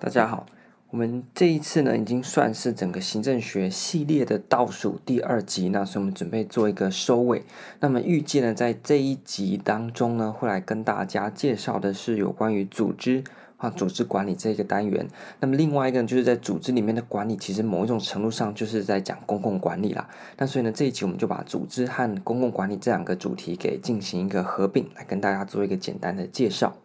大家好，我们这一次呢，已经算是整个行政学系列的倒数第二集，那所以我们准备做一个收尾。那么预计呢，在这一集当中呢，会来跟大家介绍的是有关于组织啊、组织管理这个单元。那么另外一个呢，就是在组织里面的管理，其实某一种程度上就是在讲公共管理啦。那所以呢，这一集我们就把组织和公共管理这两个主题给进行一个合并，来跟大家做一个简单的介绍。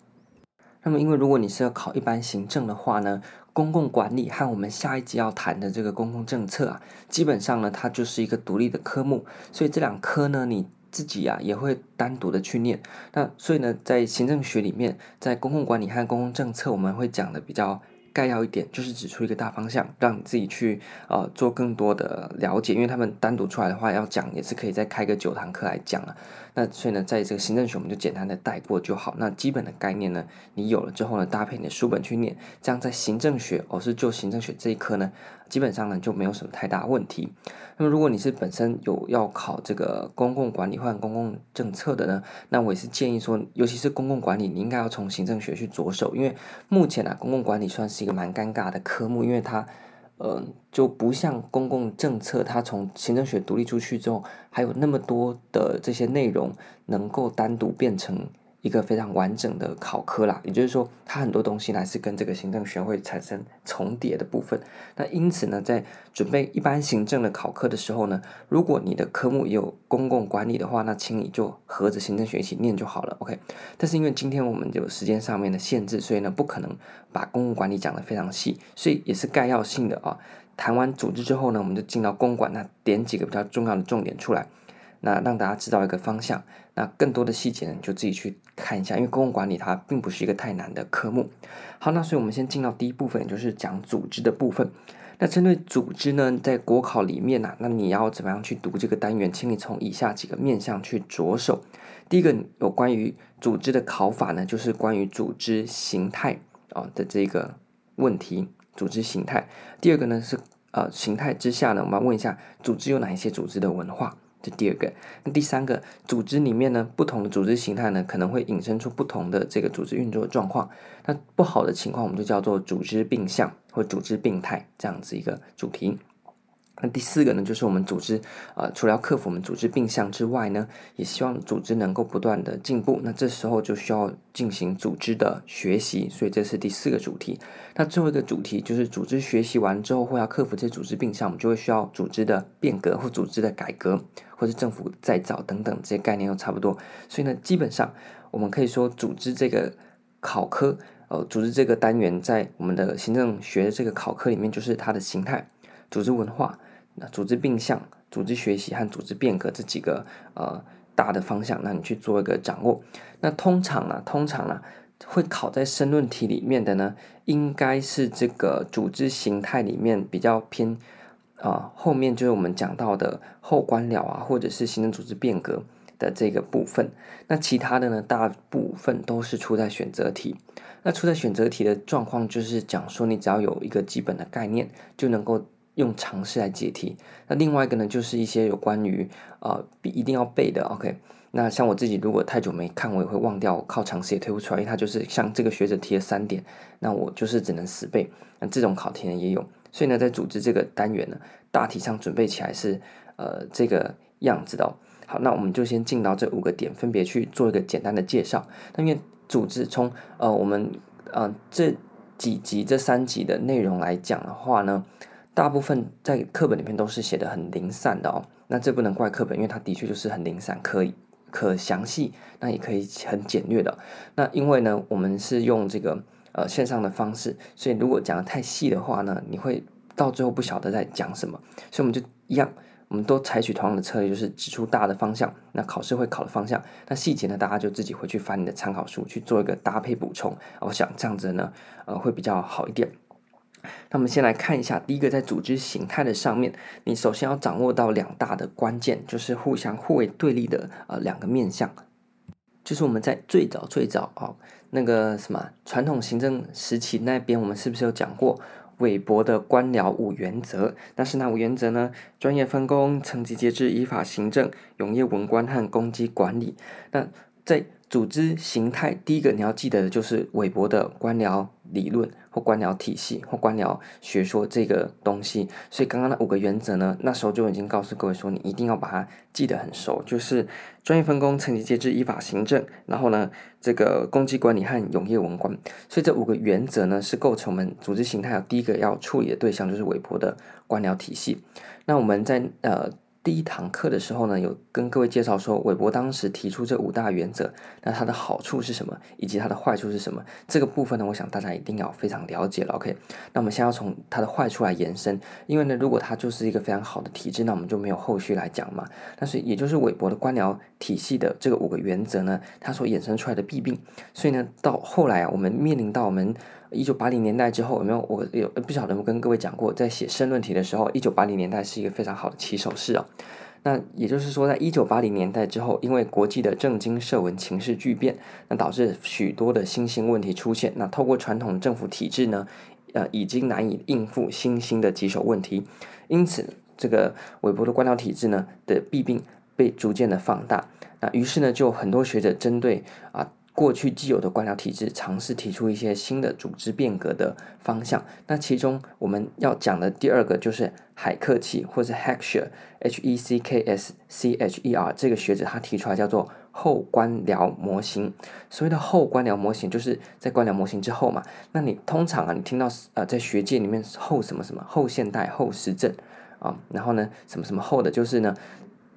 那么，因为如果你是要考一般行政的话呢，公共管理和我们下一集要谈的这个公共政策啊，基本上呢，它就是一个独立的科目，所以这两科呢，你自己啊也会单独的去念。那所以呢，在行政学里面，在公共管理和公共政策，我们会讲的比较概要一点，就是指出一个大方向，让你自己去呃做更多的了解。因为他们单独出来的话，要讲也是可以再开个九堂课来讲了。那所以呢，在这个行政学，我们就简单的带过就好。那基本的概念呢，你有了之后呢，搭配你的书本去念，这样在行政学，我、是就行政学这一科呢，基本上呢就没有什么太大问题。那么如果你是本身有要考这个公共管理或公共政策的呢，那我也是建议说，尤其是公共管理，你应该要从行政学去着手，因为目前啊，公共管理算是一个蛮尴尬的科目，因为它。呃，就不像公共政策，它从行政学独立出去之后，还有那么多的这些内容能够单独变成。一个非常完整的考科啦，也就是说，它很多东西呢是跟这个行政学会产生重叠的部分。那因此呢，在准备一般行政的考科的时候呢，如果你的科目有公共管理的话，那请你就合着行政学一起念就好了，OK。但是因为今天我们有时间上面的限制，所以呢，不可能把公共管理讲得非常细，所以也是概要性的啊。谈完组织之后呢，我们就进到公管，那点几个比较重要的重点出来。那让大家知道一个方向，那更多的细节呢，就自己去看一下，因为公共管理它并不是一个太难的科目。好，那所以我们先进到第一部分，就是讲组织的部分。那针对组织呢，在国考里面呢、啊，那你要怎么样去读这个单元？请你从以下几个面向去着手。第一个有关于组织的考法呢，就是关于组织形态啊的这个问题，组织形态。第二个呢是呃形态之下呢，我们要问一下组织有哪一些组织的文化。这第二个，那第三个组织里面呢，不同的组织形态呢，可能会引申出不同的这个组织运作状况。那不好的情况，我们就叫做组织病象或组织病态这样子一个主题。那第四个呢，就是我们组织，呃，除了要克服我们组织病象之外呢，也希望组织能够不断的进步。那这时候就需要进行组织的学习，所以这是第四个主题。那最后一个主题就是组织学习完之后，会要克服这些组织病象，我们就会需要组织的变革或组织的改革，或者政府再造等等这些概念都差不多。所以呢，基本上我们可以说，组织这个考科，呃，组织这个单元在我们的行政学的这个考科里面，就是它的形态、组织文化。那组织病象、组织学习和组织变革这几个呃大的方向，那你去做一个掌握。那通常呢，通常呢会考在申论题里面的呢，应该是这个组织形态里面比较偏啊、后面就是我们讲到的后官僚啊，或者是行政组织变革的这个部分。那其他的呢，大部分都是出在选择题。那出在选择题的状况就是讲说，你只要有一个基本的概念，就能够。用常识来解题，那另外一个呢，就是一些有关于呃必一定要背的，OK。那像我自己如果太久没看，我也会忘掉，靠常识也推不出来，因为它就是像这个学者提了三点，那我就是只能死背。那这种考题呢也有，所以呢，在组织这个单元呢，大体上准备起来是呃这个样子的哦。好，那我们就先进到这五个点，分别去做一个简单的介绍。那因为组织从呃我们呃这几集这三集的内容来讲的话呢。大部分在课本里面都是写的很零散的哦，那这不能怪课本，因为它的确就是很零散，可以可详细，那也可以很简略的。那因为呢，我们是用这个呃线上的方式，所以如果讲的太细的话呢，你会到最后不晓得在讲什么。所以我们就一样，我们都采取同样的策略，就是指出大的方向，那考试会考的方向，那细节呢，大家就自己回去翻你的参考书去做一个搭配补充。我想这样子呢，呃，会比较好一点。那我们先来看一下，第一个在组织形态的上面，你首先要掌握到两大的关键，就是互相互为对立的呃两个面向，就是我们在最早最早哦那个什么传统行政时期那边，我们是不是有讲过韦伯的官僚五原则。但是那五原则呢？专业分工、层级节制、依法行政、永业文官和攻击管理。那在组织形态，第一个你要记得的就是韦伯的官僚理论或官僚体系或官僚学说这个东西。所以刚刚那五个原则呢，那时候就已经告诉各位说，你一定要把它记得很熟，就是专业分工、层级节制、依法行政，然后呢，这个攻击管理和永业文官。所以这五个原则呢，是构成我们组织形态第一个要处理的对象，就是韦伯的官僚体系。那我们在呃。第一堂课的时候呢，有跟各位介绍说，韦伯当时提出这五大原则，那它的好处是什么，以及它的坏处是什么？这个部分呢，我想大家一定要非常了解了。OK，那我们先要从它的坏处来延伸，因为呢，如果它就是一个非常好的体制，那我们就没有后续来讲嘛。但是也就是韦伯的官僚体系的这个五个原则呢，它所衍生出来的弊病，所以呢，到后来啊，我们面临到我们。一九八零年代之后有没有？我有不晓得我跟各位讲过，在写申论题的时候，一九八零年代是一个非常好的起手式啊。那也就是说，在一九八零年代之后，因为国际的政经社文情势巨变，那导致许多的新兴问题出现。那透过传统政府体制呢，呃，已经难以应付新兴的棘手问题，因此这个韦伯的官僚体制呢的弊病被逐渐的放大。那于是呢，就很多学者针对啊。过去既有的官僚体制，尝试提出一些新的组织变革的方向。那其中我们要讲的第二个就是海克奇，或者 Heckscher，H E C K S C H E R 这个学者他提出来叫做后官僚模型。所谓的后官僚模型，就是在官僚模型之后嘛。那你通常啊，你听到呃在学界里面后什么什么后现代后实证啊，然后呢什么什么后的，就是呢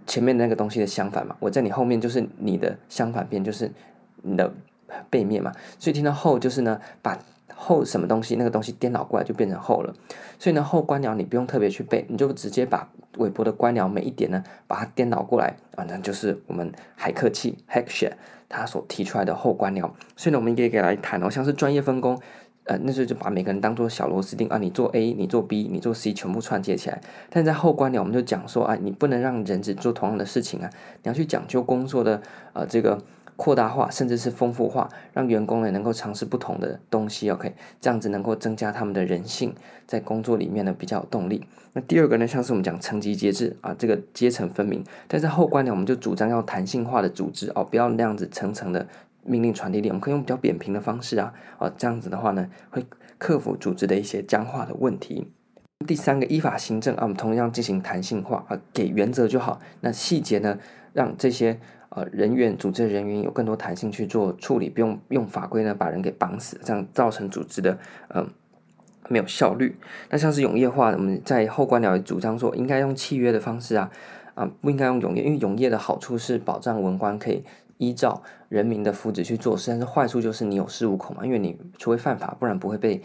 前面那个东西的相反嘛。我在你后面就是你的相反边，就是。你的背面嘛，所以听到后就是呢，把后什么东西那个东西颠倒过来就变成后了。所以呢，后官僚你不用特别去背，你就直接把韦伯的官僚每一点呢，把它颠倒过来啊，那就是我们海克契 Heckscher 他所提出来的后官僚。所以呢，我们也可以来谈哦，像是专业分工，呃，那时候就把每个人当做小螺丝钉啊，你做 A，你做 B，你做 C，全部串接起来。但在后官僚，我们就讲说啊，你不能让人只做同样的事情啊，你要去讲究工作的呃这个。扩大化，甚至是丰富化，让员工呢能够尝试不同的东西，OK，这样子能够增加他们的人性，在工作里面呢比较有动力。那第二个呢，像是我们讲层级节制啊，这个阶层分明。但是后官呢，我们就主张要弹性化的组织哦，不要那样子层层的命令传递链，我们可以用比较扁平的方式啊，哦，这样子的话呢，会克服组织的一些僵化的问题。第三个依法行政啊，我们同样进行弹性化啊，给原则就好，那细节呢，让这些。呃，人员组织的人员有更多弹性去做处理，不用用法规呢把人给绑死，这样造成组织的嗯、呃、没有效率。那像是永业化，我们在后官僚主张说应该用契约的方式啊啊、不应该用永业，因为永业的好处是保障文官可以依照人民的福祉去做事，但是坏处就是你有恃无恐嘛，因为你除非犯法，不然不会被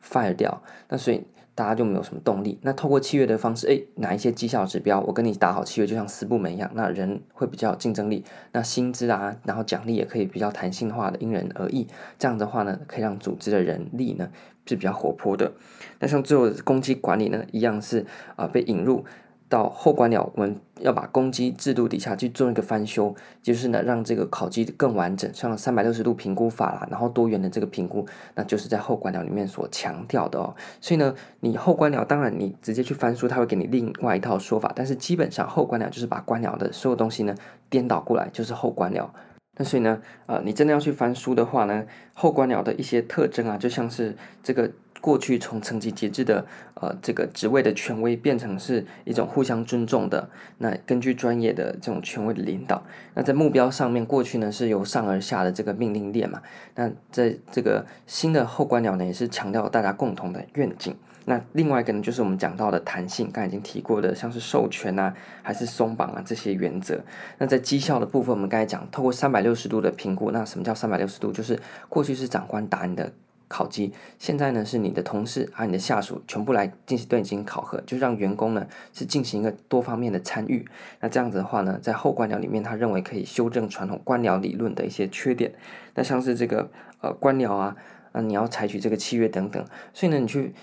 fire 掉。那所以。大家就没有什么动力。那透过契约的方式，哎，哪一些绩效指标，我跟你打好契约，就像四部门一样，那人会比较有竞争力。那薪资啊，然后奖励也可以比较弹性化的，因人而异。这样的话呢，可以让组织的人力呢是比较活泼的。那像最后攻击管理呢，一样是啊、被引入。到后官僚，我们要把攻击制度底下去做一个翻修，就是呢，让这个考级更完整，像三百六十度评估法啦，然后多元的这个评估，那就是在后官僚里面所强调的哦。所以呢，你后官僚当然你直接去翻书，他会给你另外一套说法，但是基本上后官僚就是把官僚的所有东西呢颠倒过来，就是后官僚。那所以呢，呃，你真的要去翻书的话呢，后官僚的一些特征啊，就像是这个。过去从层级节制的呃这个职位的权威变成是一种互相尊重的，那根据专业的这种权威的领导，那在目标上面过去呢是由上而下的这个命令链嘛，那在这个新的后官僚呢也是强调大家共同的愿景。那另外一个呢就是我们讲到的弹性，刚才已经提过的，像是授权啊还是松绑啊这些原则。那在绩效的部分，我们刚才讲透过三百六十度的评估，那什么叫三百六十度？就是过去是长官打你的。考绩，现在呢是你的同事啊你的下属全部来进行对你进行考核，就让员工呢是进行一个多方面的参与。那这样子的话呢，在后官僚里面，他认为可以修正传统官僚理论的一些缺点。那像是这个呃官僚啊，那你要采取这个契约等等，所以呢你去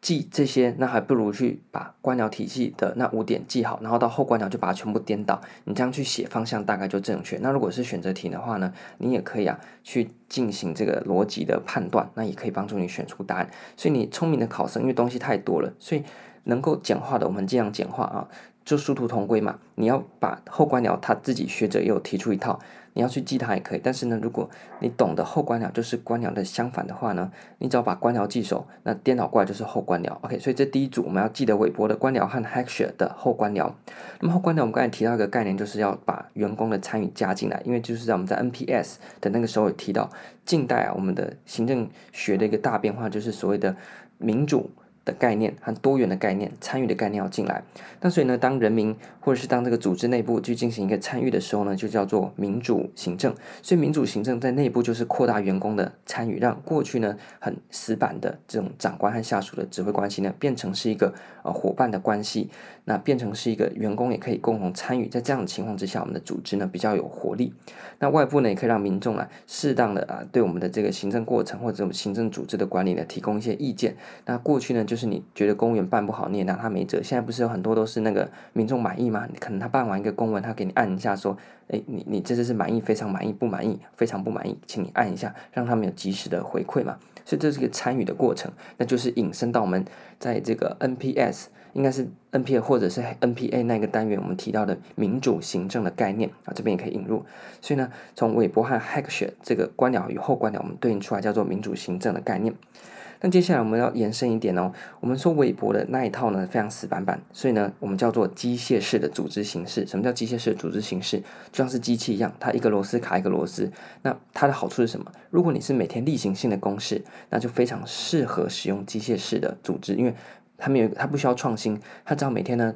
记这些，那还不如去把官僚体系的那五点记好，然后到后官僚就把它全部颠倒。你这样去写方向大概就正确。那如果是选择题的话呢，你也可以啊去进行这个逻辑的判断，那也可以帮助你选出答案。所以你聪明的考生，因为东西太多了，所以能够简化的我们尽量简化啊。就殊途同归嘛，你要把后官僚他自己学者也有提出一套，你要去记它也可以。但是呢，如果你懂得后官僚就是官僚的相反的话呢，你只要把官僚记熟，那颠倒过来就是后官僚。OK，所以这第一组我们要记得韦伯的官僚和 h a c k s h e r 的后官僚。那么后官僚我们刚才提到一个概念，就是要把员工的参与加进来，因为就是在我们在 NPS 的那个时候有提到，近代啊我们的行政学的一个大变化就是所谓的民主。概念和多元的概念，参与的概念要进来。那所以呢，当人民或者是当这个组织内部去进行一个参与的时候呢，就叫做民主行政。所以民主行政在内部就是扩大员工的参与，让过去呢很死板的这种长官和下属的指挥关系呢，变成是一个呃伙伴的关系。那变成是一个员工也可以共同参与。在这样的情况之下，我们的组织呢比较有活力。那外部呢也可以让民众啊适当的啊对我们的这个行政过程或者我们行政组织的管理呢提供一些意见。那过去呢就是你觉得公务员办不好，你也拿他没辙。现在不是有很多都是那个民众满意吗？可能他办完一个公文，他给你按一下说，诶，你你这次是满意，非常满意，不满意，非常不满意，请你按一下，让他们有及时的回馈嘛。所以这是一个参与的过程，那就是引申到我们在这个 NPS。应该是 NPA 或者是 NPA 那个单元，我们提到的民主行政的概念啊，这边也可以引入。所以呢，从韦伯和 h a c k s h e 这个官僚与后官僚，我们对应出来叫做民主行政的概念。那接下来我们要延伸一点哦，我们说韦伯的那一套呢非常死板板，所以呢，我们叫做机械式的组织形式。什么叫机械式的组织形式？就像是机器一样，它一个螺丝卡一个螺丝。那它的好处是什么？如果你是每天例行性的公事，那就非常适合使用机械式的组织，因为他没有，他不需要创新，他只要每天呢，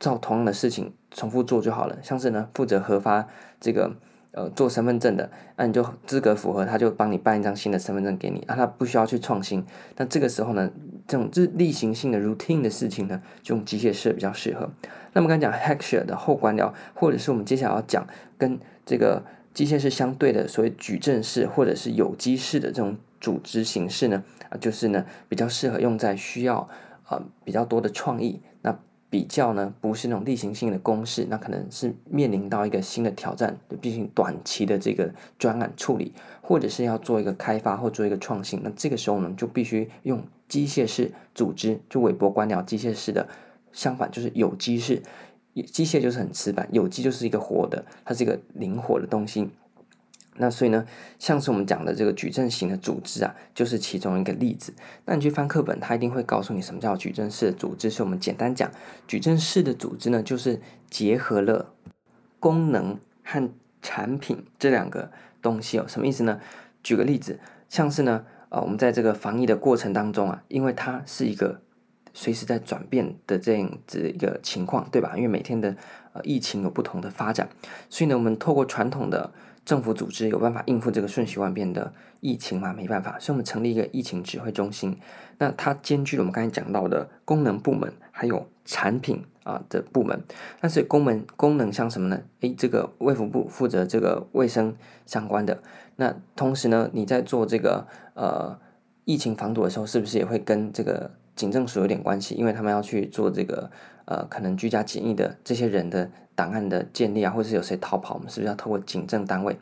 照同样的事情重复做就好了。像是呢，负责核发这个呃做身份证的，那、你就资格符合，他就帮你办一张新的身份证给你，啊，他不需要去创新。那这个时候呢，这种日例行性的 routine 的事情呢，就用机械式比较适合。那么刚才讲 Heckscher 的后官僚，或者是我们接下来要讲跟这个机械式相对的所谓矩阵式或者是有机式的这种组织形式呢，啊，就是呢比较适合用在需要。啊，比较多的创意，那比较呢不是那种例行性的公式，那可能是面临到一个新的挑战，就毕竟短期的这个专案处理，或者是要做一个开发或做一个创新，那这个时候呢就必须用机械式组织，就韦伯官僚机械式的，相反就是有机式，机械就是很死板，有机就是一个活的，它是一个灵活的东西。那所以呢，像是我们讲的这个矩阵型的组织啊，就是其中一个例子。那你去翻课本，它一定会告诉你什么叫矩阵式的组织。所以我们简单讲，矩阵式的组织呢，就是结合了功能和产品这两个东西哦。什么意思呢？举个例子，像是呢，呃，我们在这个防疫的过程当中啊，因为它是一个随时在转变的这样子一个情况，对吧？因为每天的呃疫情有不同的发展，所以呢，我们透过传统的政府组织有办法应付这个瞬息万变的疫情吗？没办法，所以我们成立一个疫情指挥中心。那它兼具了我们刚才讲到的功能部门，还有产品啊的部门。但是功能功能像什么呢？诶，这个卫福部负责这个卫生相关的。那同时呢，你在做这个呃疫情防堵的时候，是不是也会跟这个警政署有点关系？因为他们要去做这个呃可能居家检疫的这些人的。档案的建立啊，或者是有谁逃跑，我们是不是要透过警政单位？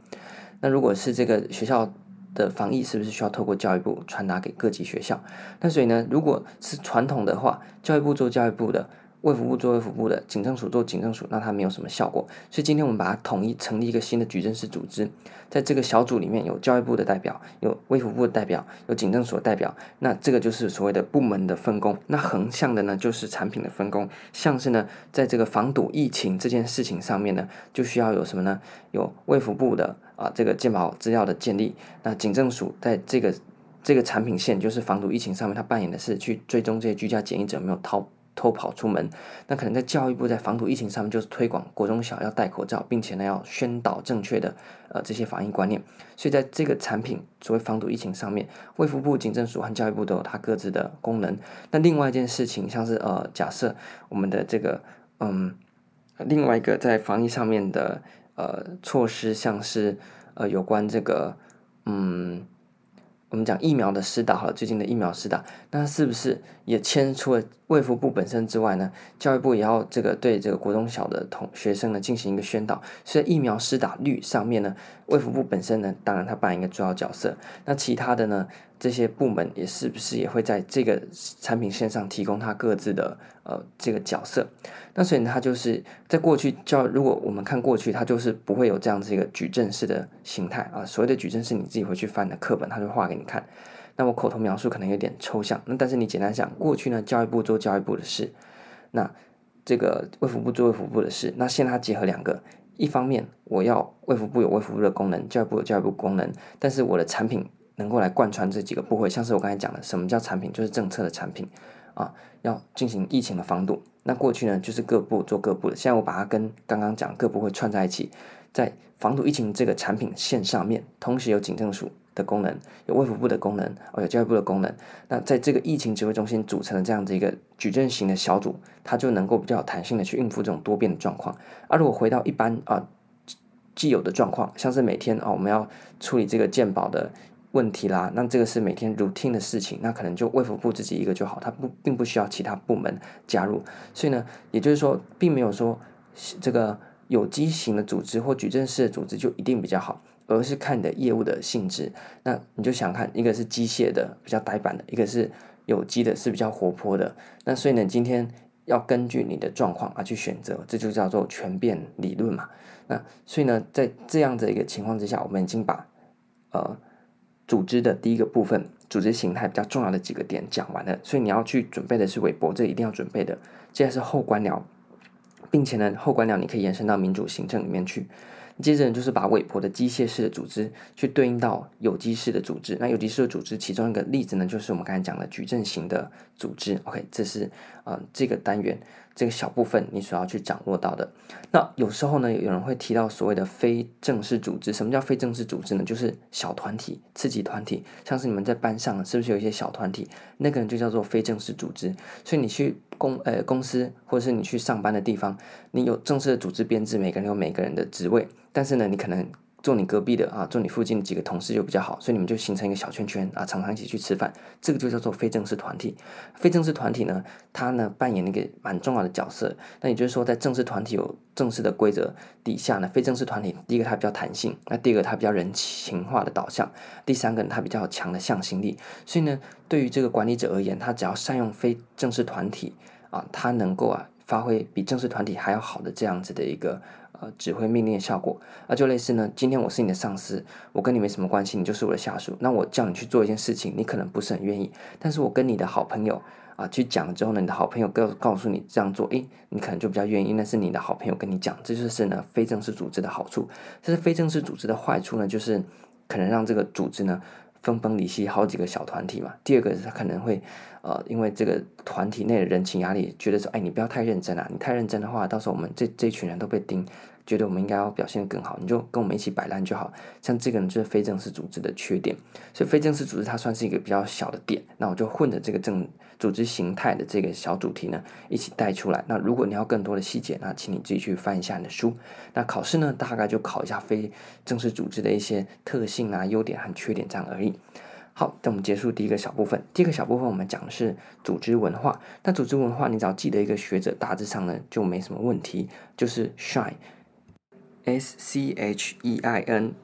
那如果是这个学校的防疫，是不是需要透过教育部传达给各级学校？那所以呢，如果是传统的话，教育部做教育部的。卫福部做卫福部的，警政署做警政署，那它没有什么效果。所以今天我们把它统一成立一个新的矩阵式组织，在这个小组里面有教育部的代表，有卫福部的代表，有警政署代表。那这个就是所谓的部门的分工。那横向的呢，就是产品的分工。像是呢，在这个防堵疫情这件事情上面呢，就需要有什么呢？有卫福部的啊，这个健保资料的建立。那警政署在这个这个产品线，就是防堵疫情上面，它扮演的是去追踪这些居家检疫者没有逃。偷跑出门，那可能在教育部在防堵疫情上面就是推广国中小要戴口罩，并且呢要宣导正确的呃这些防疫观念。所以在这个产品作为防堵疫情上面，卫福部、警政署和教育部都有它各自的功能。那另外一件事情，像是呃假设我们的这个嗯另外一个在防疫上面的呃措施，像是呃有关这个嗯。我们讲疫苗的施打，好了，最近的疫苗施打，那是不是也牵出了卫福部本身之外呢？教育部也要这个对这个国中小的同学生呢进行一个宣导。所以疫苗施打率上面呢，卫福部本身呢，当然它扮演一个主要角色。那其他的呢，这些部门也是不是也会在这个产品线上提供它各自的呃这个角色？那所以呢，它就是在过去教，如果我们看过去，它就是不会有这样子一个矩阵式的形态啊。所谓的矩阵是你自己回去翻的课本，它就画给你看。那我口头描述可能有点抽象，那但是你简单想，过去呢，教育部做教育部的事，那这个卫福部做卫福部的事，那现在它结合两个，一方面我要卫福部有卫福部的功能，教育部有教育部功能，但是我的产品能够来贯穿这几个部会，像是我刚才讲的，什么叫产品，就是政策的产品啊，要进行疫情的防堵。那过去呢，就是各部做各部的，现在我把它跟刚刚讲各部会串在一起，在防堵疫情这个产品线上面，同时有警政署的功能，有卫福部的功能，哦，有教育部的功能。那在这个疫情指挥中心组成的这样子一个矩阵型的小组，它就能够比较有弹性的去应付这种多变的状况。而、啊、如果回到一般啊既有的状况，像是每天啊我们要处理这个健保的。问题啦，那这个是每天 routine 的事情，那可能就卫福部自己一个就好，它不并不需要其他部门加入，所以呢，也就是说，并没有说这个有机型的组织或矩阵式的组织就一定比较好，而是看你的业务的性质。那你就想看，一个是机械的比较呆板的，一个是有机的是比较活泼的。那所以呢，今天要根据你的状况而去选择，这就叫做权变理论嘛。那所以呢，在这样的一个情况之下，我们已经把呃。组织的第一个部分，组织形态比较重要的几个点讲完了，所以你要去准备的是韦伯，这一定要准备的。接下来是后官僚，并且呢，后官僚你可以延伸到民主行政里面去。接着呢，就是把韦伯的机械式的组织去对应到有机式的组织。那有机式的组织，其中一个例子呢，就是我们刚才讲的矩阵型的组织。OK，这是啊、这个单元。这个小部分你所要去掌握到的，那有时候呢，有人会提到所谓的非正式组织。什么叫非正式组织呢？就是小团体、次级团体，像是你们在班上是不是有一些小团体？那个人就叫做非正式组织。所以你去公呃公司，或者是你去上班的地方，你有正式的组织编制，每个人有每个人的职位，但是呢，你可能。坐你隔壁的啊，坐你附近的几个同事就比较好，所以你们就形成一个小圈圈啊，常常一起去吃饭，这个就叫做非正式团体。非正式团体呢，它呢扮演一个蛮重要的角色。那也就是说，在正式团体有正式的规则底下呢，非正式团体第一个它比较弹性，那第二个它比较人情化的导向，第三个它比较强的向心力。所以呢，对于这个管理者而言，他只要善用非正式团体啊，他能够啊发挥比正式团体还要好的这样子的一个。指挥命令的效果，那就类似呢。今天我是你的上司，我跟你没什么关系，你就是我的下属。那我叫你去做一件事情，你可能不是很愿意。但是我跟你的好朋友啊去讲了之后呢，你的好朋友告告诉你这样做，诶，你可能就比较愿意。那是你的好朋友跟你讲，这就是呢非正式组织的好处。这是非正式组织的坏处呢，就是可能让这个组织呢。分崩离析，好几个小团体嘛。第二个是他可能会，呃，因为这个团体内的人情压力，觉得说，哎，你不要太认真啊，你太认真的话，到时候我们这这群人都被盯，觉得我们应该要表现得更好，你就跟我们一起摆烂就好。像这个呢，就是非正式组织的缺点，所以非正式组织它算是一个比较小的点。那我就混着这个正组织形态的这个小主题呢，一起带出来。那如果你要更多的细节，那请你自己去翻一下你的书。那考试呢，大概就考一下非正式组织的一些特性啊、优点和缺点这样而已。好，那我们结束第一个小部分。第一个小部分我们讲的是组织文化。那组织文化，你只要记得一个学者，大致上呢就没什么问题，就是 Shine Schein，S C H E I N。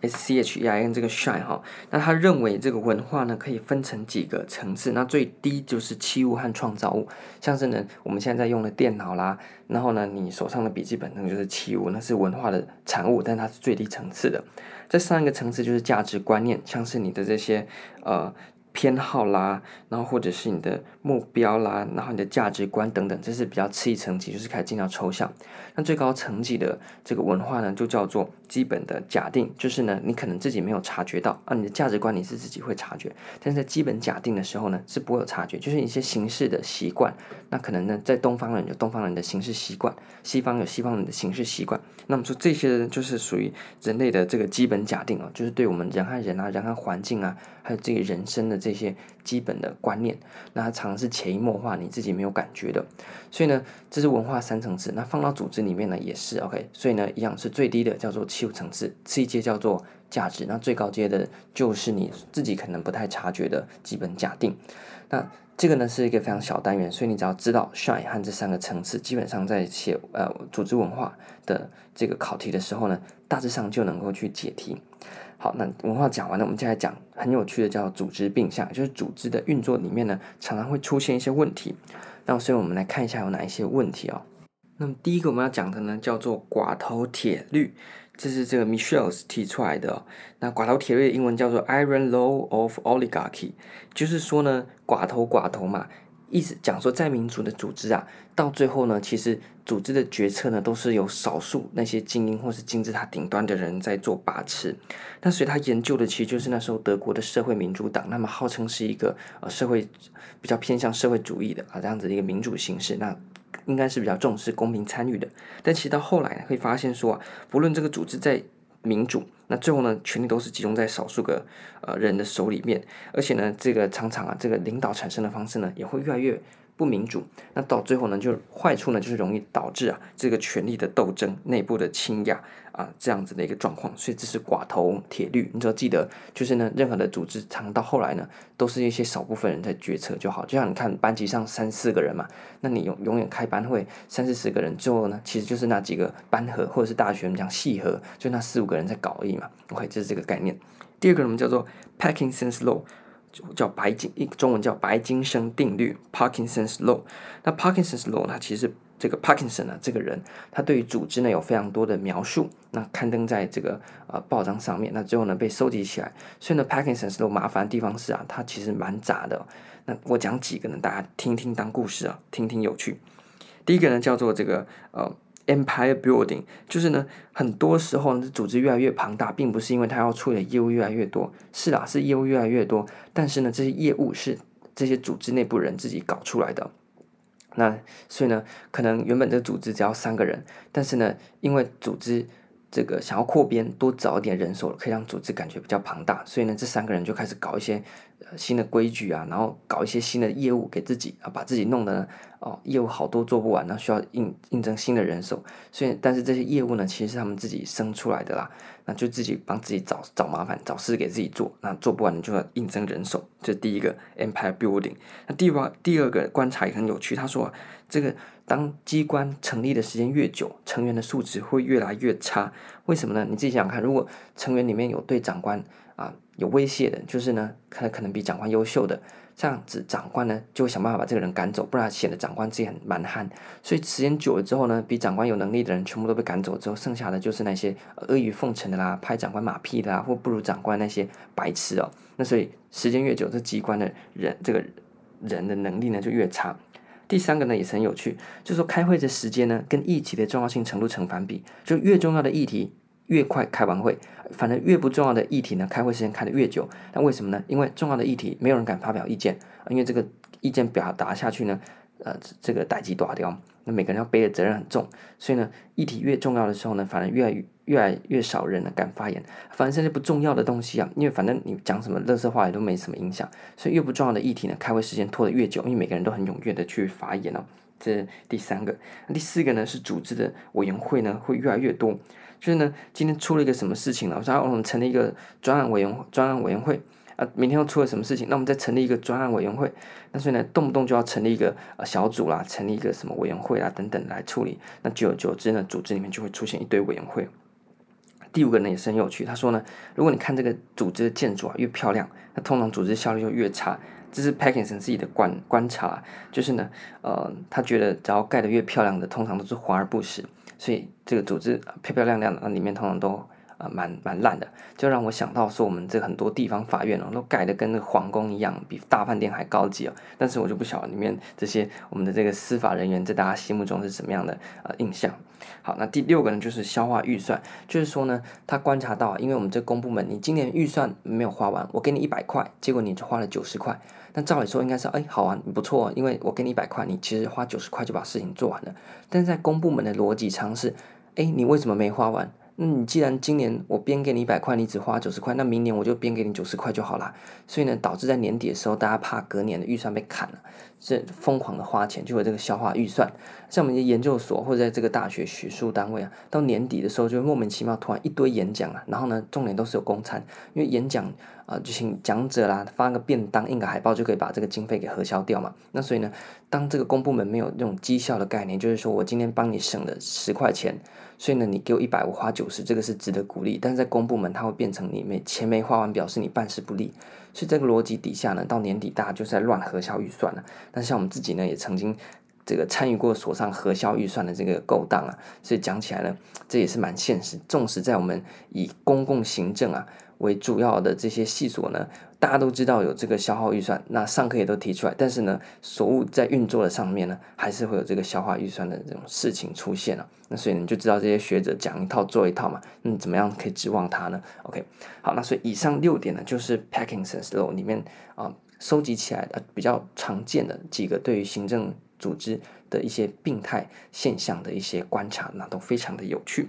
这个 Schein 哈，那他认为这个文化呢可以分成几个层次，那最低就是器物和创造物，像是呢我们现在在用的电脑啦，然后呢你手上的笔记本那就是器物，那是文化的产物，但它是最低层次的。再上一个层次就是价值观念，像是你的这些呃。偏好啦，然后或者是你的目标啦，然后你的价值观等等，这是比较次一层级，就是开始进到抽象。那最高层级的这个文化呢，就叫做基本的假定，就是呢，你可能自己没有察觉到啊，你的价值观你是自己会察觉，但是在基本假定的时候呢，是不会有察觉，就是一些形式的习惯。那可能呢，在东方人有东方人的行事习惯，西方有西方人的行事习惯。那么说这些，就是属于人类的这个基本假定啊，就是对我们人和人啊，人和环境啊，还有这个人生的这。这些基本的观念，那它常常是潜移默化，你自己没有感觉的。所以呢，这是文化三层次。那放到组织里面呢，也是 OK。所以呢，一样是最低的叫做器物层次，次一阶叫做价值，那最高阶的就是你自己可能不太察觉的基本假定。那这个呢是一个非常小单元，所以你只要知道 shy 和这三个层次，基本上在写呃组织文化的这个考题的时候呢，大致上就能够去解题。好，那文化讲完了，我们接下来讲很有趣的叫组织病象，就是组织的运作里面呢，常常会出现一些问题。那所以我们来看一下有哪一些问题哦。那么第一个我们要讲的呢，叫做寡头铁律，这是这个 Michels 提出来的哦。那寡头铁律的英文叫做 Iron Law of Oligarchy，就是说呢，寡头寡头嘛，意思讲说在民主的组织啊，到最后呢，其实组织的决策呢，都是由少数那些精英或是金字塔顶端的人在做把持。那所以他研究的其实就是那时候德国的社会民主党，那么号称是一个呃社会比较偏向社会主义的啊这样子的一个民主形式。那应该是比较重视公平参与的，但其实到后来呢，会发现说啊，不论这个组织在民主，那最后呢，权力都是集中在少数个呃人的手里面，而且呢，这个常常啊，这个领导产生的方式呢，也会越来越不民主。那到最后呢，就坏处呢，就是容易导致啊，这个权力的斗争、内部的倾轧。啊，这样子的一个状况，所以这是寡头铁律。你只要记得，就是呢，任何的组织，长到后来呢，都是一些少部分人在决策就好。就像你看，班级上三四个人嘛，那你永永远开班会三四十个人，最后呢，其实就是那几个班合，或者是大学我们讲系合，就那四五个人在搞而已嘛。OK，这是这个概念。第二个我们叫做 Parkinson's Law，叫白金，中文叫白金生定律 Parkinson's Law。那 Parkinson's Law 它其实。这个 Parkinson 呢，这个人他对于组织呢有非常多的描述，那刊登在这个呃报章上面，那最后呢被收集起来。所以呢，Parkinson 都麻烦的地方是啊，他其实蛮杂的。那我讲几个呢，大家听听当故事啊，听听有趣。第一个呢叫做这个呃 Empire Building，就是呢很多时候呢组织越来越庞大，并不是因为他要处理的业务越来越多，是啊，是业务越来越多，但是呢这些业务是这些组织内部人自己搞出来的。那所以呢，可能原本这个组织只要三个人，但是呢，因为组织这个想要扩编，多找一点人手，可以让组织感觉比较庞大，所以呢，这三个人就开始搞一些。新的规矩啊，然后搞一些新的业务给自己啊，把自己弄得哦业务好多做不完，那需要应应征新的人手。所以，但是这些业务呢，其实是他们自己生出来的啦，那就自己帮自己找找麻烦，找事给自己做。那做不完，你就要应征人手。这是第一个 empire building。那第二第二个观察也很有趣，他说这个当机关成立的时间越久，成员的素质会越来越差。为什么呢？你自己想想看，如果成员里面有对长官啊。有威胁的，就是呢，他可能比长官优秀的，这样子长官呢就会想办法把这个人赶走，不然显得长官自己很蛮横。所以时间久了之后呢，比长官有能力的人全部都被赶走之后，剩下的就是那些阿谀奉承的啦，拍长官马屁的啦，或不如长官那些白痴哦。那所以时间越久，这机关的人这个人的能力呢就越差。第三个呢也是很有趣，就是说开会的时间呢跟议题的重要性程度成反比，就越重要的议题。越快开完会，反正越不重要的议题呢，开会时间开得越久。那为什么呢？因为重要的议题没有人敢发表意见，因为这个意见表达下去呢，呃，这个代志大掉，那每个人要背的责任很重。所以呢，议题越重要的时候呢，反正越来越来越少人呢敢发言。反正这些不重要的东西啊，因为反正你讲什么垃圾话也都没什么影响，所以越不重要的议题呢，开会时间拖得越久，因为每个人都很踊跃的去发言哦。这第三个，第四个呢是组织的委员会呢会越来越多。就是呢，今天出了一个什么事情了？我说我们成立一个专案委员专案委员会啊，明天又出了什么事情？那我们再成立一个专案委员会。那所以呢，动不动就要成立一个呃小组啦，成立一个什么委员会啦等等来处理。那久而久之呢，组织里面就会出现一堆委员会。第五个呢也是很有趣，他说呢，如果你看这个组织的建筑啊越漂亮，那通常组织效率就越差。这是 Parkinson 自己的观观察，就是呢，呃，他觉得只要盖得越漂亮的，通常都是华而不实。所以这个组织漂漂亮亮的，那里面通常都啊蛮蛮烂的，就让我想到说，我们这很多地方法院哦，都盖得跟那个皇宫一样，比大饭店还高级哦。但是我就不晓得里面这些我们的这个司法人员在大家心目中是什么样的呃印象。好，那第六个呢，就是消化预算，就是说呢，他观察到，因为我们这公部门，你今年预算没有花完，我给你一百块，结果你就花了九十块。那照理说应该是，哎，好啊，不错，因为我给你一百块，你其实花九十块就把事情做完了。但是在公部门的逻辑尝试，哎，你为什么没花完？那你既然今年我编给你一百块，你只花九十块，那明年我就编给你九十块就好了。所以呢，导致在年底的时候，大家怕隔年的预算被砍了，是疯狂的花钱，就有这个消化预算。像我们研究所或者在这个大学学术单位啊，到年底的时候就莫名其妙突然一堆演讲啊，然后呢，重点都是有公餐，因为演讲啊、就请讲者啦发个便当、印个海报就可以把这个经费给核销掉嘛。那所以呢，当这个公部门没有这种绩效的概念，就是说我今天帮你省了十块钱，所以呢，你给我一百，我花九十，这个是值得鼓励。但是在公部门，它会变成你没钱没花完，表示你办事不力。所以这个逻辑底下呢，到年底大家就是在乱核销预算了。但像我们自己呢，也曾经这个参与过所上核销预算的这个勾当啊，所以讲起来呢，这也是蛮现实。纵使在我们以公共行政啊为主要的这些系所呢，大家都知道有这个消耗预算，那上课也都提出来，但是呢，所务在运作的上面呢，还是会有这个消化预算的这种事情出现了。那所以你就知道这些学者讲一套做一套嘛，嗯，怎么样可以指望他呢？OK，好，那所以以上六点呢，就是 Parkinson's Law 里面啊收集起来的比较常见的几个对于行政组织的一些病态现象的一些观察，那都非常的有趣。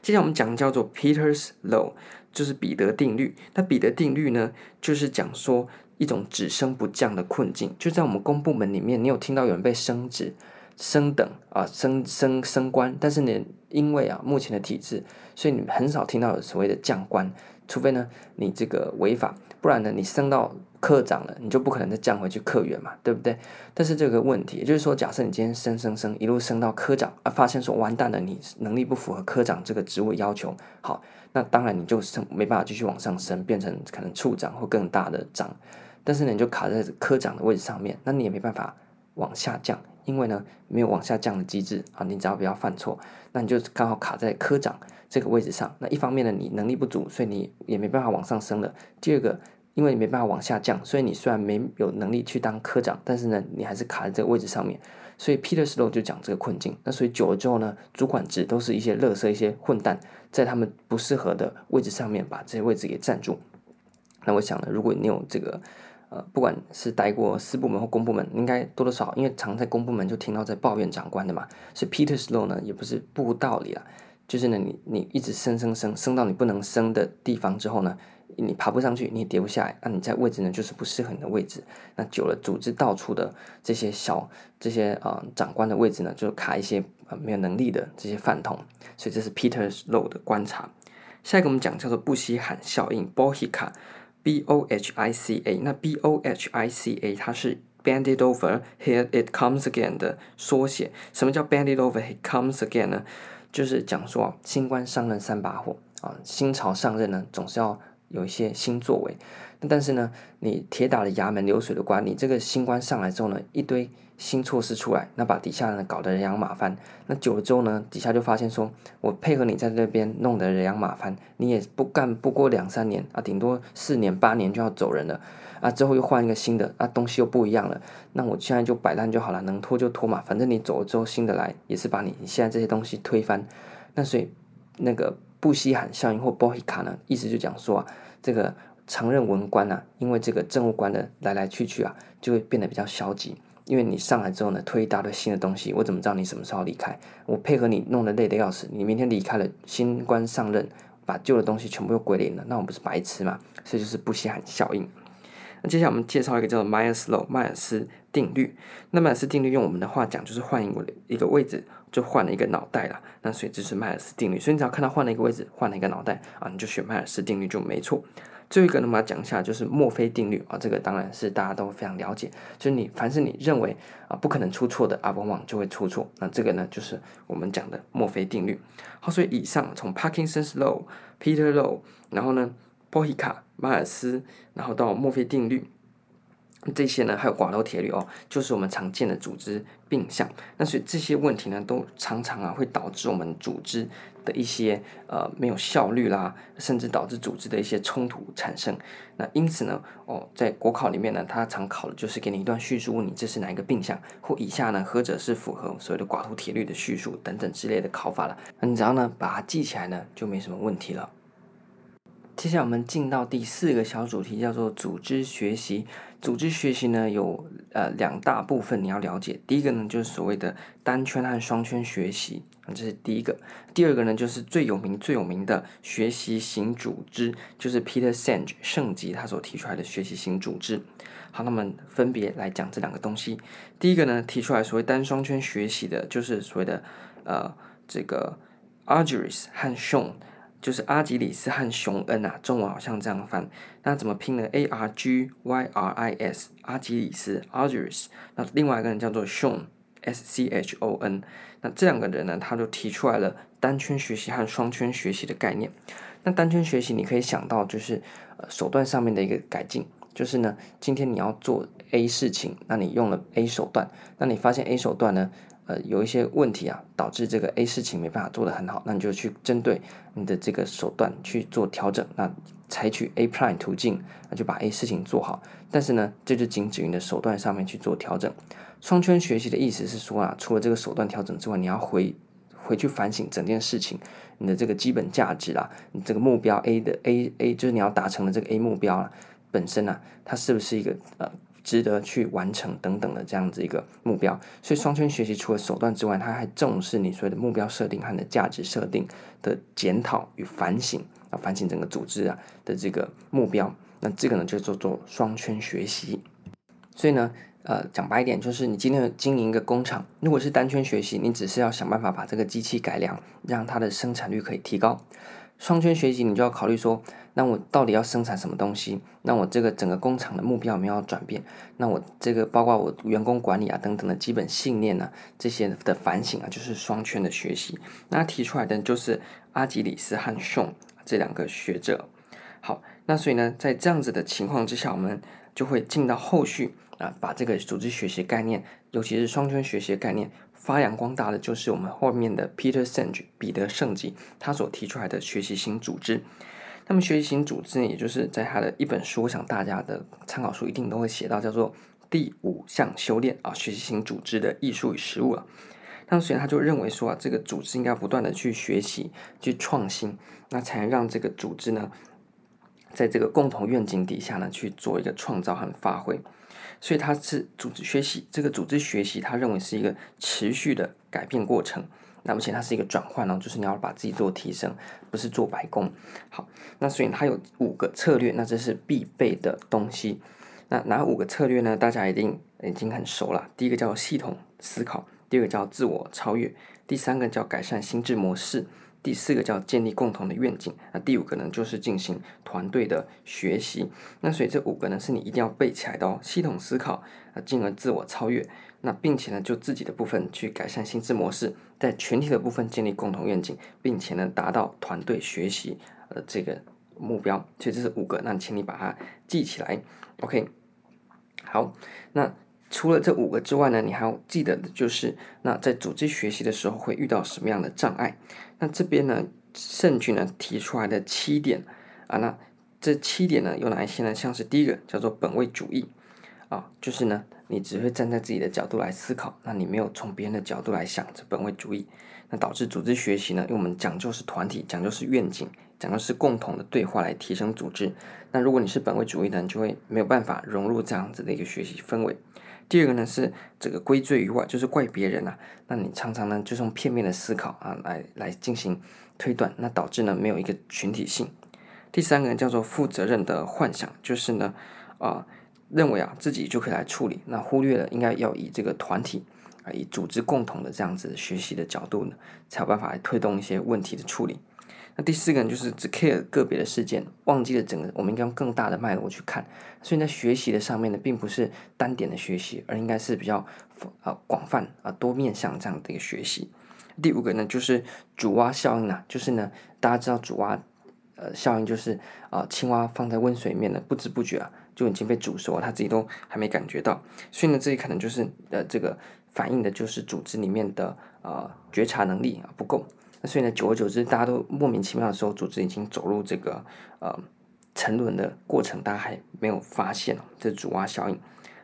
接下来我们讲叫做 Peter's Law。就是彼得定律。那彼得定律呢，就是讲说一种只升不降的困境。就在我们公部门里面，你有听到有人被升职、升等啊、升升升官，但是呢，因为啊目前的体制，所以你很少听到所谓的降官，除非呢你这个违法，不然呢你升到。科长了，你就不可能再降回去科员嘛，对不对？但是这个问题，也就是说，假设你今天升升升，一路升到科长，啊，发现说完蛋了，你能力不符合科长这个职务要求，好，那当然你就升没办法继续往上升，变成可能处长或更大的长，但是呢，你就卡在科长的位置上面，那你也没办法往下降，因为呢，没有往下降的机制啊，你只要不要犯错，那你就刚好卡在科长这个位置上。那一方面呢，你能力不足，所以你也没办法往上升了。第二个。因为你没办法往下降，所以你虽然没有能力去当科长，但是呢，你还是卡在这个位置上面。所以 Peter Slow 就讲这个困境。那所以久了之后呢，主管职都是一些垃圾、一些混蛋，在他们不适合的位置上面把这些位置给占住。那我想呢，如果你有这个呃，不管是待过私部门或公部门，应该多多少，因为常在公部门就听到在抱怨长官的嘛。所以 Peter Slow 呢，也不是不无道理啦。就是呢，你你一直升升升升到你不能升的地方之后呢。你爬不上去，你也跌不下来，那、你在位置呢，就是不适合你的位置。那久了，组织到处的这些小这些啊、长官的位置呢，就卡一些啊、没有能力的这些饭桶。所以这是 Peter's Law 的观察。下一个我们讲叫做布希罕效应 （Bohica，B O H I C A）。那 B O H I C A 它是 Bend it over, here it comes again 的缩写。什么叫 Bend it over, here it comes again 呢？就是讲说啊，新官上任三把火啊，新朝上任呢，总是要。有一些新作为，但是呢，你铁打的衙门流水的官，你这个新官上来之后呢，一堆新措施出来，那把底下呢搞得人仰马翻。那久了之后呢，底下就发现说，我配合你在这边弄得人仰马翻，你也不干不过两三年啊，顶多四年八年就要走人了啊，之后又换一个新的啊，东西又不一样了，那我现在就摆烂就好了，能拖就拖嘛，反正你走了之后新的来也是把你现在这些东西推翻。那所以那个。不稀罕效应或波希卡呢，意思就讲说啊，这个常任文官啊，因为这个政务官的来来去去啊，就会变得比较消极。因为你上来之后呢，推一大堆新的东西，我怎么知道你什么时候离开？我配合你弄得累得要死，你明天离开了，新官上任，把旧的东西全部又归零了，那我不是白痴吗？所以就是不稀罕效应。那接下来我们介绍一个叫做 Myers Law 迈尔斯定律。那迈尔斯定律用我们的话讲，就是换一个一个位置。就换了一个脑袋了，那所以这是迈尔斯定律。所以你只要看到换了一个位置，换了一个脑袋啊，你就选迈尔斯定律就没错。最后一个呢，我们要讲一下就是墨菲定律啊，这个当然是大家都非常了解，就是你凡是你认为啊不可能出错的啊，往往就会出错。那这个呢，就是我们讲的墨菲定律。好，所以以上从 Parkinson's Law、Peter Law，然后呢，波希卡、迈尔斯，然后到墨菲定律。这些呢，还有寡头铁律哦，就是我们常见的组织病象。那所以这些问题呢，都常常啊会导致我们组织的一些呃没有效率啦，甚至导致组织的一些冲突产生。那因此呢，哦，在国考里面呢，它常考的就是给你一段叙述，问你这是哪一个病象，或以下呢何者是符合所谓的寡头铁律的叙述等等之类的考法了。那你只要呢把它记起来呢，就没什么问题了。接下来我们进到第四个小主题，叫做组织学习。组织学习呢，有呃两大部分你要了解。第一个呢，就是所谓的单圈和双圈学习，这是第一个。第二个呢，就是最有名最有名的学习型组织，就是 Peter Senge 圣吉他所提出来的学习型组织。好，那么分别来讲这两个东西。第一个呢，提出来所谓单双圈学习的，就是所谓的呃这个 Argyris 和 Schoen 就是阿吉里斯和熊恩啊，中文好像这样翻，那怎么拼呢？A R G Y R I S，阿吉里斯 （Argyris）。那另外一个人叫做 Shun，SCHON。那这两个人呢，他就提出来了单圈学习和双圈学习的概念。那单圈学习，你可以想到就是呃手段上面的一个改进，就是呢，今天你要做 A 事情，那你用了 A 手段，那你发现 A 手段呢？呃，有一些问题啊，导致这个 A 事情没办法做得很好，那你就去针对你的这个手段去做调整，那采取 A prime 途径，那就把 A 事情做好。但是呢，这就仅止于你的手段上面去做调整。双圈学习的意思是说啊，除了这个手段调整之外，你要回回去反省整件事情，你的这个基本价值啦，你这个目标 A 的 A A 就是你要达成的这个 A 目标啊，本身啊，它是不是一个呃？值得去完成等等的这样子一个目标，所以双圈学习除了手段之外，它还重视你所谓的目标设定和你的价值设定的检讨与反省啊，反省整个组织啊的这个目标，那这个呢就叫做双圈学习。所以呢，呃，讲白一点，就是你今天经营一个工厂，如果是单圈学习，你只是要想办法把这个机器改良，让它的生产率可以提高。双圈学习，你就要考虑说，那我到底要生产什么东西？那我这个整个工厂的目标有没有要转变？那我这个包括我员工管理啊等等的基本信念呢、这些的反省啊，就是双圈的学习。那提出来的就是阿吉里斯和熊这两个学者。好，那所以呢，在这样子的情况之下，我们就会进到后续啊，把这个组织学习概念，尤其是双圈学习概念。发扬光大的就是我们后面的 Peter Senge 彼得圣吉他所提出来的学习型组织。那么学习型组织呢，也就是在他的一本书，我想大家的参考书一定都会写到，叫做第五项修炼啊，学习型组织的艺术与实务啊。那所以他就认为说啊，这个组织应该不断的去学习、去创新，那才能让这个组织呢，在这个共同愿景底下呢，去做一个创造和发挥。所以他是组织学习，这个组织学习，他认为是一个持续的改变过程。那目前它是一个转换哦，就是你要把自己做提升，不是做白工。好，那所以它有五个策略，那这是必备的东西。那哪五个策略呢？大家一定已经很熟了。第一个叫系统思考，第二个叫自我超越，第三个叫改善心智模式。第四个叫建立共同的愿景，那第五个呢，就是进行团队的学习。那所以这五个呢是你一定要背起来的哦。系统思考啊，进而自我超越，那并且呢就自己的部分去改善心智模式，在群体的部分建立共同愿景，并且呢达到团队学习呃这个目标。所以这是五个，那请你把它记起来。OK，好，那。除了这五个之外呢，你还要记得的就是，那在组织学习的时候会遇到什么样的障碍？那这边呢，圣吉呢提出来的七点啊，那这七点呢有哪一些呢？像是第一个叫做本位主义啊，就是呢你只会站在自己的角度来思考，那你没有从别人的角度来想，这本位主义，那导致组织学习呢，因为我们讲究是团体，讲究是愿景，讲究是共同的对话来提升组织。那如果你是本位主义的，你就会没有办法融入这样子的一个学习氛围。第二个呢是这个归罪于外，就是怪别人啊。那你常常呢就是用片面的思考啊来来进行推断，那导致呢没有一个群体性。第三个叫做负责任的幻想，就是呢啊认为啊自己就可以来处理，那忽略了应该要以这个团体啊以组织共同的这样子学习的角度呢，才有办法来推动一些问题的处理。那第四个呢，就是只 care 个别的事件，忘记了整个，我们应该用更大的脉络去看。所以在学习的上面呢，并不是单点的学习，而应该是比较啊广泛啊多面向这样的一个学习。第五个呢，就是煮蛙效应啊，就是呢，大家知道煮蛙呃效应就是啊青蛙放在温水里面呢，不知不觉啊就已经被煮熟了，它自己都还没感觉到。所以呢，这里可能就是呃这个反映的就是组织里面的、呃、觉察能力啊不够。那所以呢，久而久之，大家都莫名其妙的时候，组织已经走入这个呃沉沦的过程，大家还没有发现，这是煮蛙效应。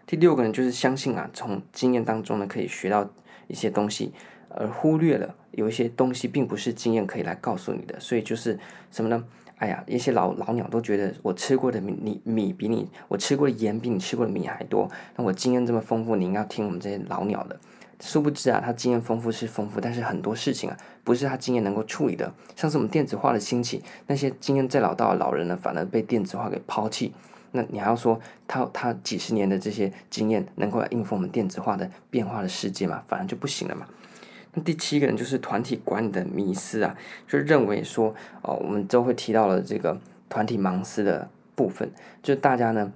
第六个呢，就是相信啊，从经验当中呢可以学到一些东西，而忽略了有一些东西并不是经验可以来告诉你的。所以就是什么呢？哎呀，一些老老鸟都觉得我吃过的米米比你，我吃过的盐比你吃过的米还多。那我经验这么丰富，你应该听我们这些老鸟的。殊不知啊，他经验丰富是丰富，但是很多事情啊，不是他经验能够处理的。像是我们电子化的兴起，那些经验再老道的老人呢，反而被电子化给抛弃。那你还要说他他几十年的这些经验能够来应付我们电子化的变化的世界嘛？反而就不行了嘛。那第七个人就是团体管理的迷失啊，就认为说哦，我们都会提到了这个团体盲思的部分，就是大家呢，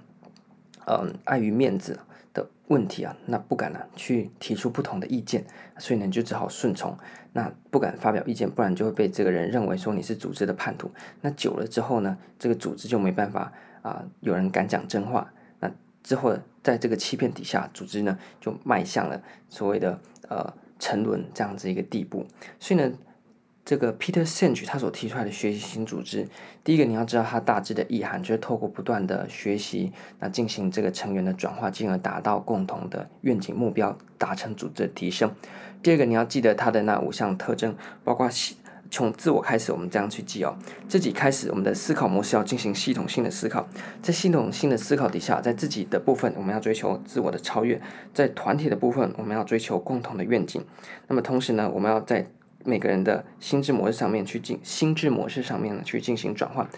嗯，碍于面子的问题啊，那不敢呢、啊、去提出不同的意见，所以呢就只好顺从，那不敢发表意见，不然就会被这个人认为说你是组织的叛徒。那久了之后呢，这个组织就没办法啊、有人敢讲真话。那之后在这个欺骗底下，组织呢就迈向了所谓的呃。沉沦这样子一个地步，所以呢，这个 Peter Senge 他所提出来的学习型组织，第一个你要知道它大致的意涵，就是透过不断的学习，那进行这个成员的转化，进而达到共同的愿景目标，达成组织的提升。第二个你要记得它的那五项特征，包括。从自我开始，我们这样去记哦。自己开始，我们的思考模式要进行系统性的思考。在系统性的思考底下，在自己的部分，我们要追求自我的超越；在团体的部分，我们要追求共同的愿景。那么同时呢，我们要在每个人的心智模式上面去进心智模式上面呢去进行转换，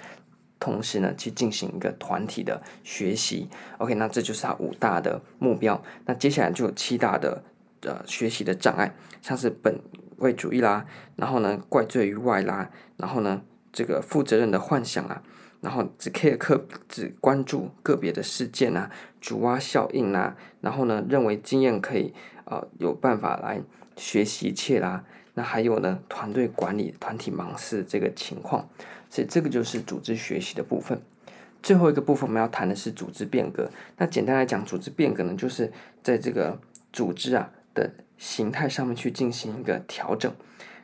同时呢去进行一个团体的学习。OK，那这就是它五大的目标。那接下来就有七大的呃学习的障碍，像是本。为主义啦，然后呢，怪罪于外啦，然后呢，这个负责任的幻想啊，然后只 care 客只关注个别的事件啊，主蛙效应啊，然后呢，认为经验可以呃有办法来学习一切啦，那还有呢，团队管理团体盲思这个情况，所以这个就是组织学习的部分。最后一个部分我们要谈的是组织变革。那简单来讲，组织变革呢，就是在这个组织啊的。形态上面去进行一个调整。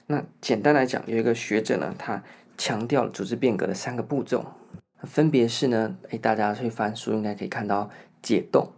那简单来讲，有一个学者呢，他强调了组织变革的三个步骤，分别是呢，诶，大家去翻书应该可以看到解冻，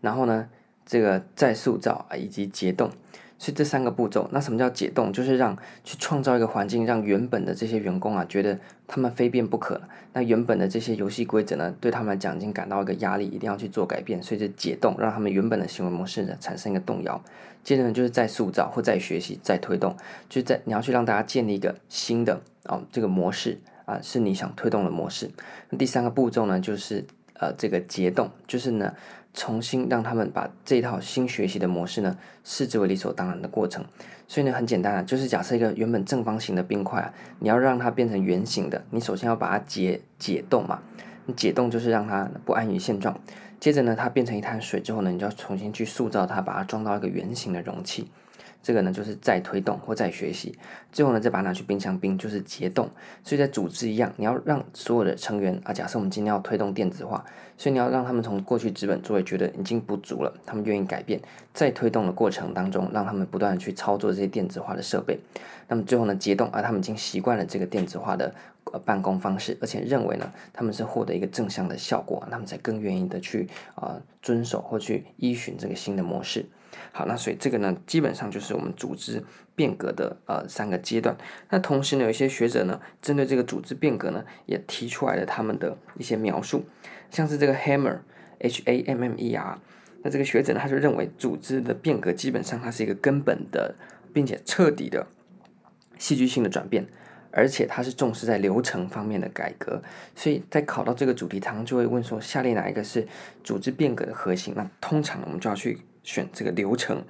然后呢，这个再塑造啊，以及解冻。所以这三个步骤，那什么叫解冻？就是让去创造一个环境，让原本的这些员工啊，觉得他们非变不可了。那原本的这些游戏规则呢，对他们来讲已经感到一个压力，一定要去做改变。所以就解冻，让他们原本的行为模式呢产生一个动摇。接着呢，就是再塑造或再学习、再推动，就是在你要去让大家建立一个新的哦这个模式啊，是你想推动的模式。那第三个步骤呢，就是呃这个结冻，就是呢。重新让他们把这套新学习的模式呢，视之为理所当然的过程。所以呢，很简单啊，就是假设一个原本正方形的冰块啊，你要让它变成圆形的，你首先要把它解解冻嘛。你解冻就是让它不安于现状。接着呢，它变成一滩水之后呢，你就要重新去塑造它，把它装到一个圆形的容器。这个呢，就是再推动或再学习，最后呢，再把它拿去冰箱冰，就是结冻。所以在组织一样，你要让所有的成员啊，假设我们今天要推动电子化，所以你要让他们从过去资本作为觉得已经不足了，他们愿意改变，在推动的过程当中，让他们不断的去操作这些电子化的设备。那么最后呢，结冻啊，他们已经习惯了这个电子化的呃办公方式，而且认为呢，他们是获得一个正向的效果，他们才更愿意的去啊、遵守或去依循这个新的模式。好，那所以这个呢，基本上就是我们组织变革的呃三个阶段。那同时呢，有一些学者呢，针对这个组织变革呢，也提出来了他们的一些描述，像是这个 Hammer，H A M M E R，那这个学者呢，他就认为组织的变革基本上它是一个根本的，并且彻底的戏剧性的转变，而且它是重视在流程方面的改革。所以在考到这个主题，堂就会问说，下列哪一个是组织变革的核心？那通常我们就要去。选这个流程，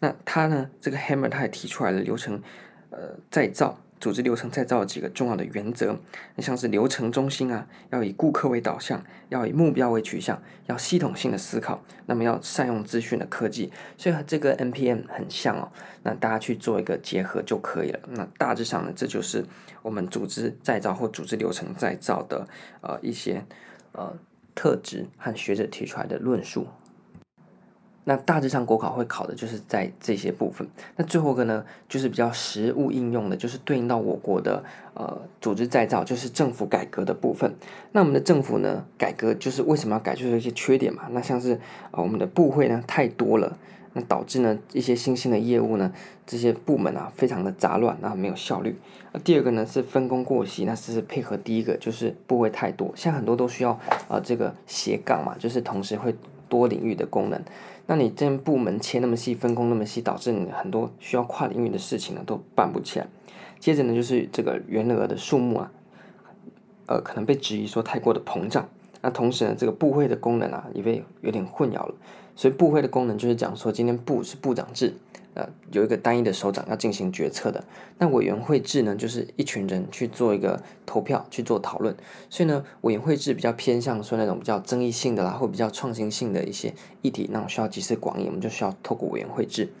那他呢？这个 Hammer 他也提出来了流程，呃，再造组织流程再造几个重要的原则，像是流程中心啊，要以顾客为导向，要以目标为取向，要系统性的思考，那么要善用资讯的科技，所以和这个 NPM 很像哦。那大家去做一个结合就可以了。那大致上呢，这就是我们组织再造或组织流程再造的呃一些呃特质和学者提出来的论述。那大致上国考会考的就是在这些部分。那最后一个呢，就是比较实务应用的，就是对应到我国的呃组织再造，就是政府改革的部分。那我们的政府呢，改革就是为什么要改，就是一些缺点嘛。那像是啊、我们的部会呢太多了，那导致呢一些新兴的业务呢，这些部门啊非常的杂乱，那没有效率。那第二个呢是分工过细，那这是配合第一个就是部会太多，像很多都需要啊、呃、这个斜杠嘛，就是同时会多领域的功能。那你这部门切那么细，分工那么细，导致你很多需要跨领域的事情呢都办不起来。接着呢就是这个原额的数目啊，呃可能被质疑说太过的膨胀。那同时呢这个部会的功能啊也被有点混淆了。所以部会的功能就是讲说，今天部是部长制，呃，有一个单一的首长要进行决策的。那委员会制呢，就是一群人去做一个投票去做讨论。所以呢，委员会制比较偏向说那种比较争议性的啦，或比较创新性的一些议题，那种需要集思广益，我们就需要透过委员会制，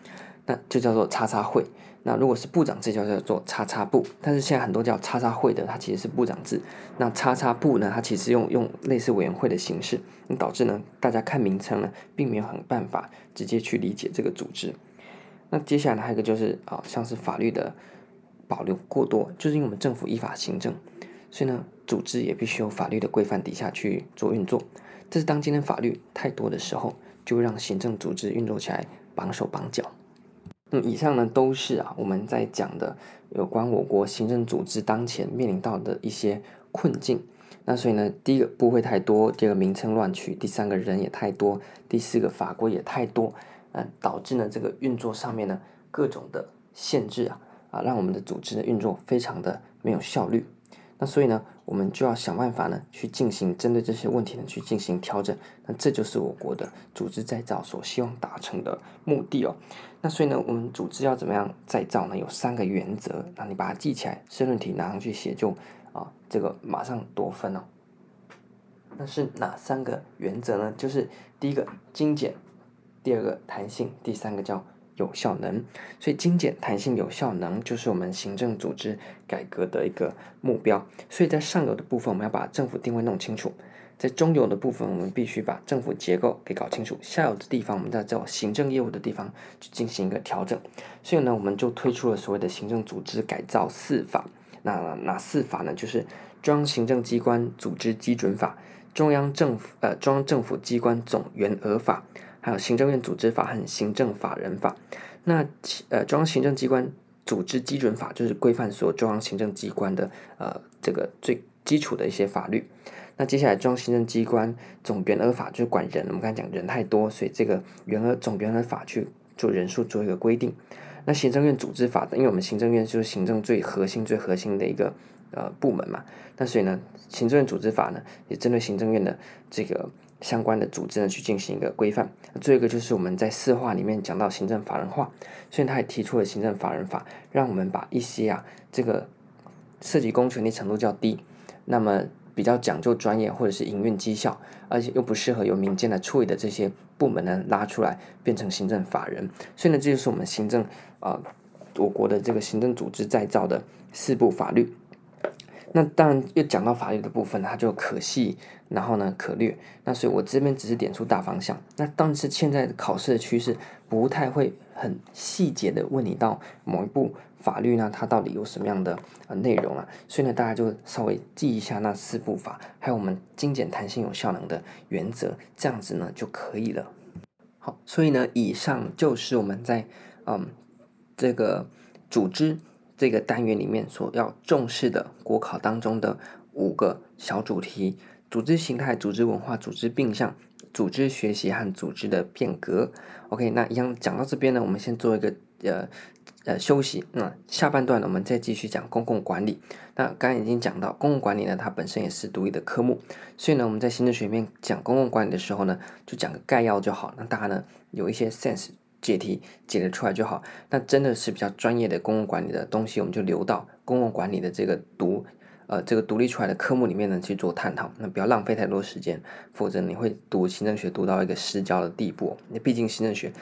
那就叫做叉叉会。那如果是部长制，就叫做叉叉部，但是现在很多叫叉叉会的，它其实是部长制。那叉叉部呢，它其实用用类似委员会的形式，那导致呢，大家看名称呢，并没有很办法直接去理解这个组织。那接下来还有一个就是啊，像是法律的保留过多，就是因为我们政府依法行政，所以呢，组织也必须有法律的规范底下去做运作。这是当今天法律太多的时候，就会让行政组织运作起来绑手绑脚。那么以上呢，都是啊我们在讲的有关我国行政组织当前面临到的一些困境。那所以呢，第一个部会太多，第二个名称乱取，第三个人也太多，第四个法规也太多，嗯，导致呢这个运作上面呢各种的限制啊啊，让我们的组织的运作非常的没有效率。那所以呢，我们就要想办法呢，去进行针对这些问题呢，去进行调整。那这就是我国的组织再造所希望达成的目的哦。那所以呢，我们组织要怎么样再造呢？有三个原则，那你把它记起来，申论题拿上去写就啊，这个马上夺分哦。那是哪三个原则呢？就是第一个精简，第二个弹性，第三个叫。有效能，所以精简、弹性、有效能就是我们行政组织改革的一个目标。所以在上游的部分，我们要把政府定位弄清楚；在中游的部分，我们必须把政府结构给搞清楚；下游的地方，我们在做行政业务的地方去进行一个调整。所以呢，我们就推出了所谓的行政组织改造四法。那哪四法呢？就是中央行政机关组织基准法、中央政府呃中央政府机关总员额法。还有行政院组织法和行政法人法，那呃中央行政机关组织基准法就是规范所有中央行政机关的呃这个最基础的一些法律。那接下来中央行政机关总员额法就是管人，我们刚才讲人太多，所以这个员额总员额法去做人数做一个规定。那行政院组织法，因为我们行政院就是行政最核心最核心的一个呃部门嘛，那所以呢行政院组织法呢也针对行政院的这个。相关的组织呢，去进行一个规范。最后一个就是我们在四化里面讲到行政法人化，所以他也提出了行政法人法，让我们把一些啊这个涉及公权力程度较低，那么比较讲究专业或者是营运绩效，而且又不适合由民间来处理的这些部门呢拉出来变成行政法人。所以呢，这就是我们行政啊、我国的这个行政组织再造的四部法律。那当然，又讲到法律的部分，它就可细，然后呢可略。那所以我这边只是点出大方向。那但是现在考试的趋势不太会很细节的问你到某一部法律呢，它到底有什么样的呃内容啊？所以呢，大家就稍微记一下那四部法，还有我们精简、弹性、有效能的原则，这样子呢就可以了。好，所以呢，以上就是我们在嗯这个组织。这个单元里面所要重视的国考当中的五个小主题：组织形态、组织文化、组织病象、组织学习和组织的变革。OK，那一样讲到这边呢，我们先做一个呃呃休息。那、下半段呢，我们再继续讲公共管理。那刚刚已经讲到公共管理呢，它本身也是独立的科目，所以呢，我们在行政学里面讲公共管理的时候呢，就讲个概要就好，让大家呢有一些 sense。解题解得出来就好。那真的是比较专业的公共管理的东西，我们就留到公共管理的这个读呃这个独立出来的科目里面呢去做探讨。那不要浪费太多时间，否则你会读行政学读到一个失焦的地步。那毕竟行政学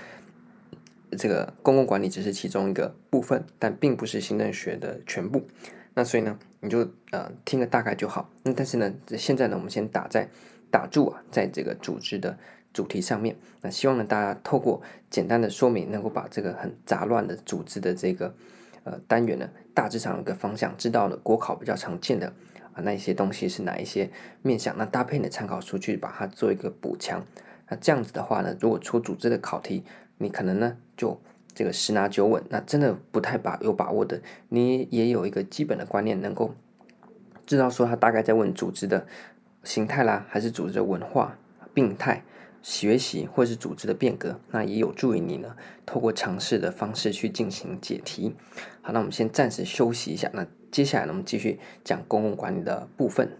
这个公共管理只是其中一个部分，但并不是行政学的全部。那所以呢，你就呃听个大概就好。那但是呢，现在呢，我们先打在打住啊，在这个组织的。主题上面，那希望呢，大家透过简单的说明，能够把这个很杂乱的组织的这个单元呢，大致上有个方向，知道了国考比较常见的啊那一些东西是哪一些面向，那搭配你的参考书去把它做一个补强。那这样子的话呢，如果出组织的考题，你可能呢就这个十拿九稳。那真的不太把有把握的，你也有一个基本的观念，能够知道说他大概在问组织的形态啦，还是组织的文化病态。学习或是组织的变革，那也有助于你呢，透过尝试的方式去进行解题。好，那我们先暂时休息一下，那接下来呢，我们继续讲公共管理的部分。